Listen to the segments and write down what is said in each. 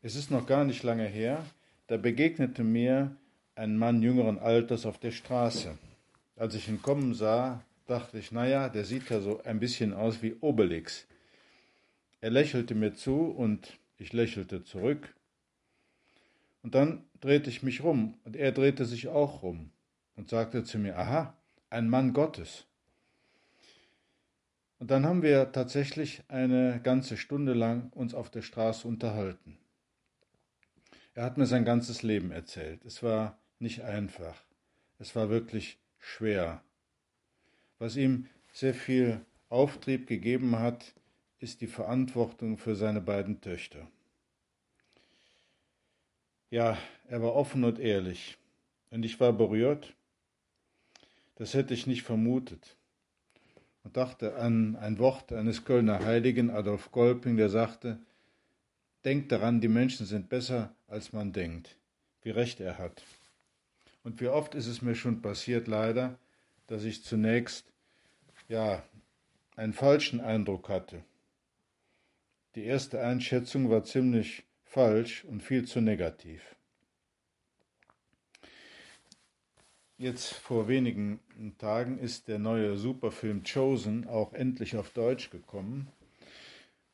Es ist noch gar nicht lange her, da begegnete mir ein Mann jüngeren Alters auf der Straße. Als ich ihn kommen sah, dachte ich, naja, der sieht ja so ein bisschen aus wie Obelix. Er lächelte mir zu und ich lächelte zurück. Und dann drehte ich mich rum und er drehte sich auch rum und sagte zu mir, aha, ein Mann Gottes. Und dann haben wir tatsächlich eine ganze Stunde lang uns auf der Straße unterhalten. Er hat mir sein ganzes Leben erzählt. Es war nicht einfach. Es war wirklich schwer. Was ihm sehr viel Auftrieb gegeben hat, ist die Verantwortung für seine beiden Töchter. Ja, er war offen und ehrlich. Und ich war berührt. Das hätte ich nicht vermutet. Und dachte an ein Wort eines Kölner Heiligen, Adolf Golping, der sagte, Denkt daran, die Menschen sind besser, als man denkt. Wie recht er hat. Und wie oft ist es mir schon passiert, leider, dass ich zunächst, ja, einen falschen Eindruck hatte. Die erste Einschätzung war ziemlich falsch und viel zu negativ. Jetzt vor wenigen Tagen ist der neue Superfilm Chosen auch endlich auf Deutsch gekommen.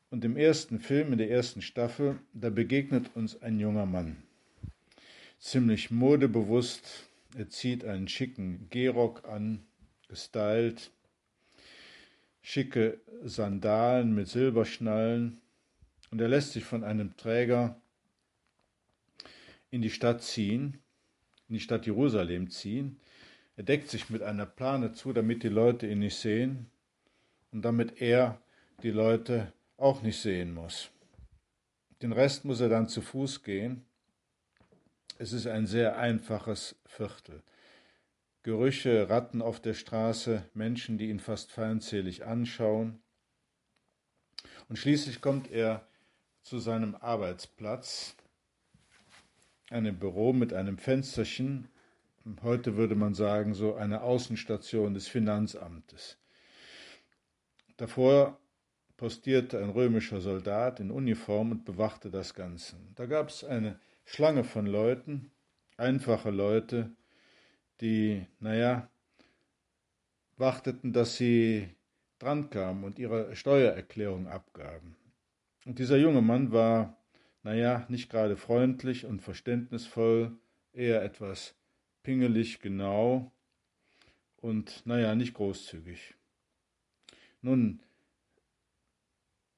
Und im ersten Film, in der ersten Staffel, da begegnet uns ein junger Mann. Ziemlich modebewusst, er zieht einen schicken Gehrock an, gestylt, schicke Sandalen mit Silberschnallen und er lässt sich von einem Träger in die Stadt ziehen, in die Stadt Jerusalem ziehen. Er deckt sich mit einer Plane zu, damit die Leute ihn nicht sehen und damit er die Leute auch nicht sehen muss. Den Rest muss er dann zu Fuß gehen. Es ist ein sehr einfaches Viertel. Gerüche, Ratten auf der Straße, Menschen, die ihn fast feindselig anschauen. Und schließlich kommt er zu seinem Arbeitsplatz, einem Büro mit einem Fensterchen, heute würde man sagen, so eine Außenstation des Finanzamtes. Davor postierte ein römischer Soldat in Uniform und bewachte das Ganze. Da gab es eine Schlange von Leuten, einfache Leute, die, naja, warteten, dass sie drankamen und ihre Steuererklärung abgaben. Und dieser junge Mann war, naja, nicht gerade freundlich und verständnisvoll, eher etwas pingelig genau und, naja, nicht großzügig. Nun,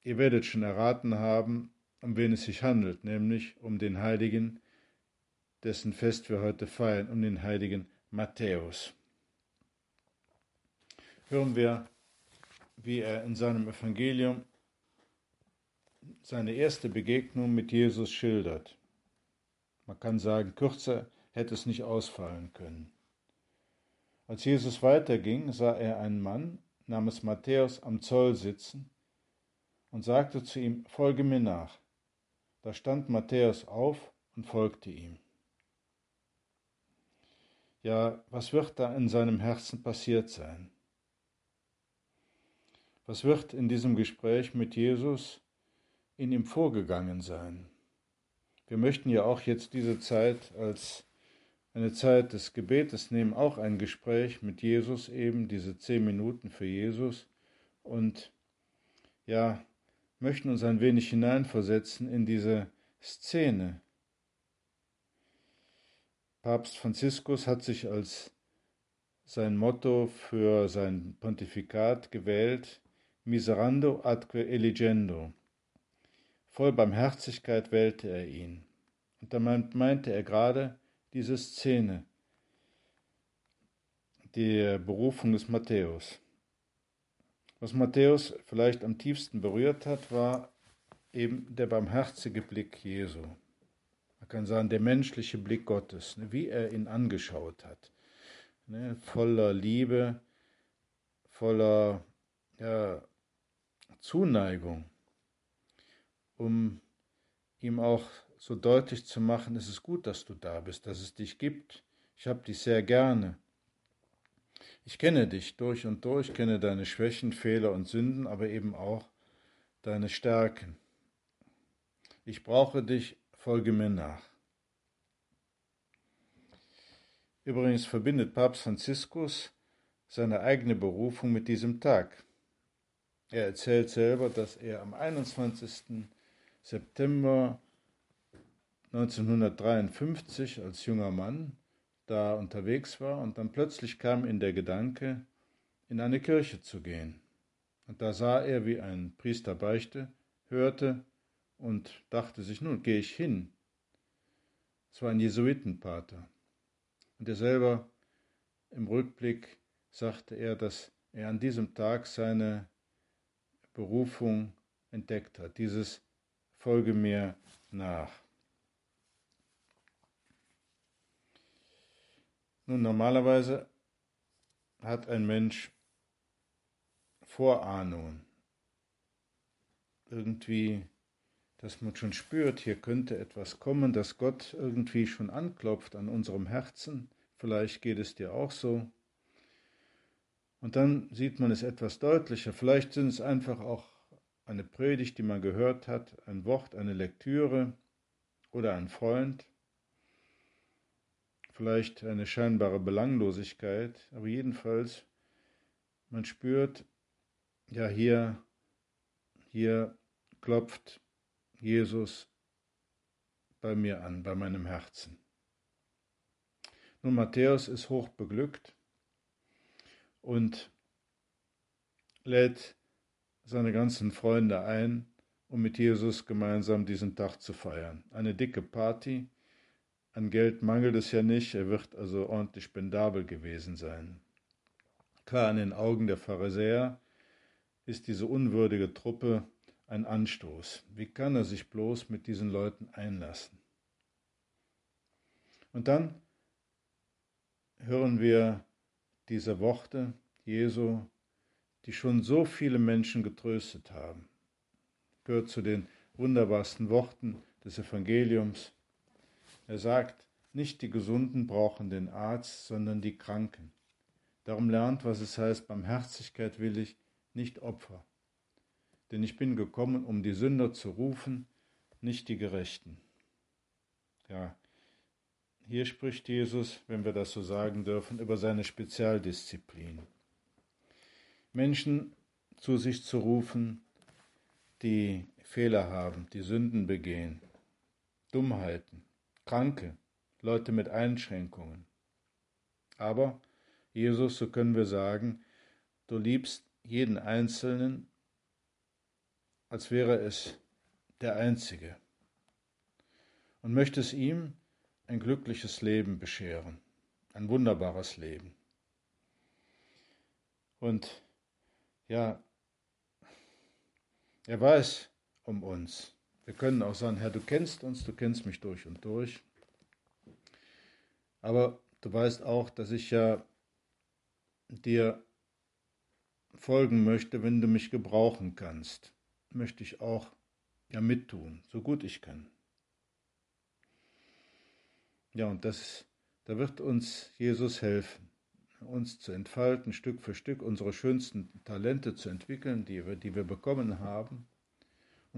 Ihr werdet schon erraten haben, um wen es sich handelt, nämlich um den Heiligen, dessen Fest wir heute feiern, um den heiligen Matthäus. Hören wir, wie er in seinem Evangelium seine erste Begegnung mit Jesus schildert. Man kann sagen, kürzer hätte es nicht ausfallen können. Als Jesus weiterging, sah er einen Mann namens Matthäus am Zoll sitzen und sagte zu ihm, Folge mir nach. Da stand Matthäus auf und folgte ihm. Ja, was wird da in seinem Herzen passiert sein? Was wird in diesem Gespräch mit Jesus in ihm vorgegangen sein? Wir möchten ja auch jetzt diese Zeit als eine Zeit des Gebetes nehmen, auch ein Gespräch mit Jesus, eben diese zehn Minuten für Jesus. Und ja, möchten uns ein wenig hineinversetzen in diese Szene. Papst Franziskus hat sich als sein Motto für sein Pontifikat gewählt, Miserando adque eligendo. Voll Barmherzigkeit wählte er ihn. Und damit meinte er gerade diese Szene, die Berufung des Matthäus. Was Matthäus vielleicht am tiefsten berührt hat, war eben der barmherzige Blick Jesu. Man kann sagen, der menschliche Blick Gottes, ne, wie er ihn angeschaut hat ne, voller Liebe, voller ja, Zuneigung, um ihm auch so deutlich zu machen, es ist gut, dass du da bist, dass es dich gibt. Ich habe dich sehr gerne. Ich kenne dich durch und durch, kenne deine Schwächen, Fehler und Sünden, aber eben auch deine Stärken. Ich brauche dich, folge mir nach. Übrigens verbindet Papst Franziskus seine eigene Berufung mit diesem Tag. Er erzählt selber, dass er am 21. September 1953 als junger Mann da unterwegs war und dann plötzlich kam ihm der Gedanke, in eine Kirche zu gehen. Und da sah er, wie ein Priester beichte, hörte und dachte sich, nun gehe ich hin. Es war ein Jesuitenpater. Und er selber im Rückblick sagte er, dass er an diesem Tag seine Berufung entdeckt hat, dieses Folge mir nach. Nun, normalerweise hat ein Mensch Vorahnungen. Irgendwie, dass man schon spürt, hier könnte etwas kommen, dass Gott irgendwie schon anklopft an unserem Herzen. Vielleicht geht es dir auch so. Und dann sieht man es etwas deutlicher. Vielleicht sind es einfach auch eine Predigt, die man gehört hat, ein Wort, eine Lektüre oder ein Freund. Vielleicht eine scheinbare Belanglosigkeit, aber jedenfalls, man spürt, ja, hier, hier klopft Jesus bei mir an, bei meinem Herzen. Nun, Matthäus ist hoch beglückt und lädt seine ganzen Freunde ein, um mit Jesus gemeinsam diesen Tag zu feiern. Eine dicke Party. An Geld mangelt es ja nicht, er wird also ordentlich spendabel gewesen sein. Klar, in den Augen der Pharisäer ist diese unwürdige Truppe ein Anstoß. Wie kann er sich bloß mit diesen Leuten einlassen? Und dann hören wir diese Worte Jesu, die schon so viele Menschen getröstet haben. Gehört zu den wunderbarsten Worten des Evangeliums. Er sagt, nicht die Gesunden brauchen den Arzt, sondern die Kranken. Darum lernt, was es heißt, Barmherzigkeit will ich, nicht Opfer. Denn ich bin gekommen, um die Sünder zu rufen, nicht die Gerechten. Ja, hier spricht Jesus, wenn wir das so sagen dürfen, über seine Spezialdisziplin. Menschen zu sich zu rufen, die Fehler haben, die Sünden begehen, Dummheiten, Kranke, Leute mit Einschränkungen. Aber, Jesus, so können wir sagen, du liebst jeden Einzelnen, als wäre es der Einzige und möchtest ihm ein glückliches Leben bescheren, ein wunderbares Leben. Und ja, er weiß um uns. Wir können auch sagen, Herr, du kennst uns, du kennst mich durch und durch. Aber du weißt auch, dass ich ja dir folgen möchte, wenn du mich gebrauchen kannst. Möchte ich auch ja mittun, so gut ich kann. Ja, und das, da wird uns Jesus helfen, uns zu entfalten, Stück für Stück unsere schönsten Talente zu entwickeln, die wir, die wir bekommen haben.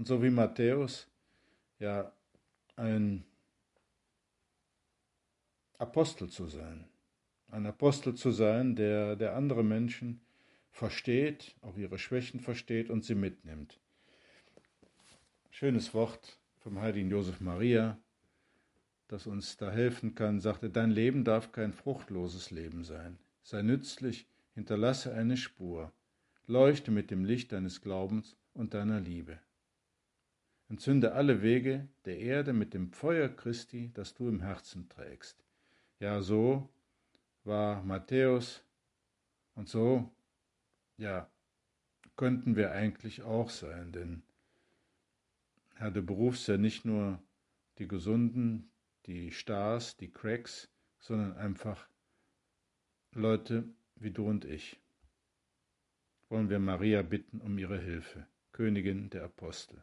Und so wie Matthäus, ja, ein Apostel zu sein. Ein Apostel zu sein, der, der andere Menschen versteht, auch ihre Schwächen versteht und sie mitnimmt. schönes Wort vom heiligen Josef Maria, das uns da helfen kann, sagte, dein Leben darf kein fruchtloses Leben sein. Sei nützlich, hinterlasse eine Spur, leuchte mit dem Licht deines Glaubens und deiner Liebe. Entzünde alle Wege der Erde mit dem Feuer Christi, das du im Herzen trägst. Ja, so war Matthäus und so, ja, könnten wir eigentlich auch sein, denn Herr, du berufst ja nicht nur die Gesunden, die Stars, die Cracks, sondern einfach Leute wie du und ich. Wollen wir Maria bitten um ihre Hilfe, Königin der Apostel.